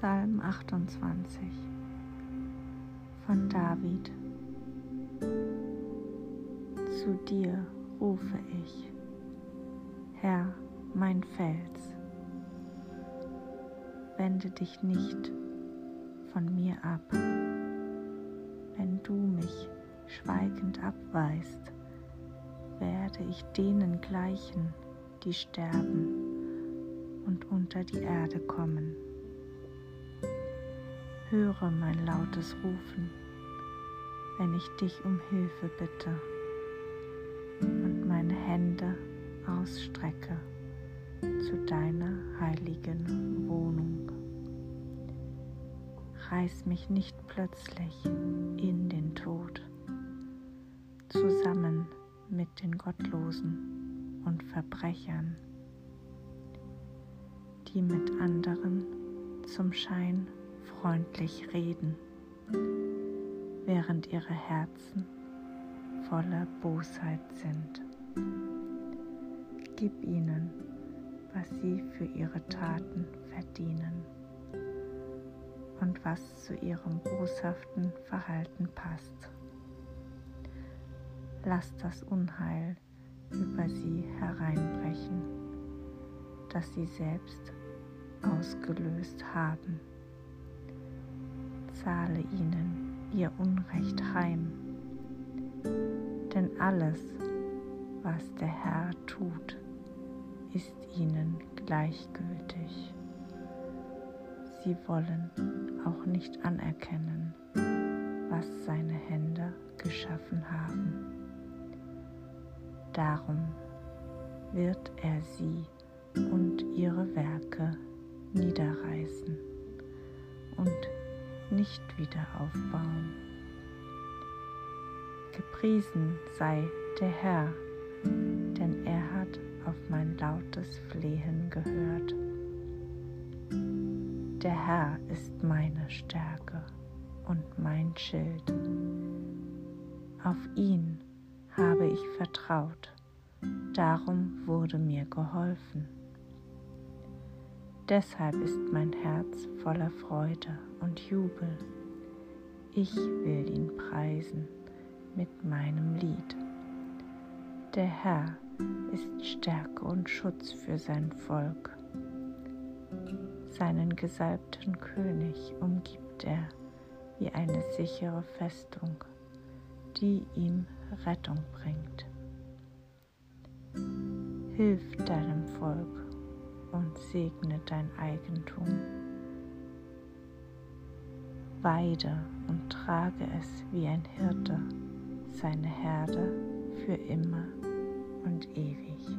Psalm 28 von David. Zu dir rufe ich, Herr, mein Fels. Wende dich nicht von mir ab. Wenn du mich schweigend abweist, werde ich denen gleichen, die sterben und unter die Erde kommen. Höre mein lautes Rufen, wenn ich dich um Hilfe bitte und meine Hände ausstrecke zu deiner heiligen Wohnung. Reiß mich nicht plötzlich in den Tod, zusammen mit den Gottlosen und Verbrechern, die mit anderen zum Schein freundlich reden, während ihre Herzen voller Bosheit sind. Gib ihnen, was sie für ihre Taten verdienen und was zu ihrem boshaften Verhalten passt. Lass das Unheil über sie hereinbrechen, das sie selbst ausgelöst haben. Zahle ihnen ihr Unrecht heim, denn alles, was der Herr tut, ist ihnen gleichgültig. Sie wollen auch nicht anerkennen, was seine Hände geschaffen haben. Darum wird er sie und ihre Werke niederreißen nicht wieder aufbauen. Gepriesen sei der Herr, denn er hat auf mein lautes Flehen gehört. Der Herr ist meine Stärke und mein Schild. Auf ihn habe ich vertraut, darum wurde mir geholfen. Deshalb ist mein Herz voller Freude und Jubel. Ich will ihn preisen mit meinem Lied. Der Herr ist Stärke und Schutz für sein Volk. Seinen gesalbten König umgibt er wie eine sichere Festung, die ihm Rettung bringt. Hilf deinem Volk und segne dein Eigentum. Weide und trage es wie ein Hirte seine Herde für immer und ewig.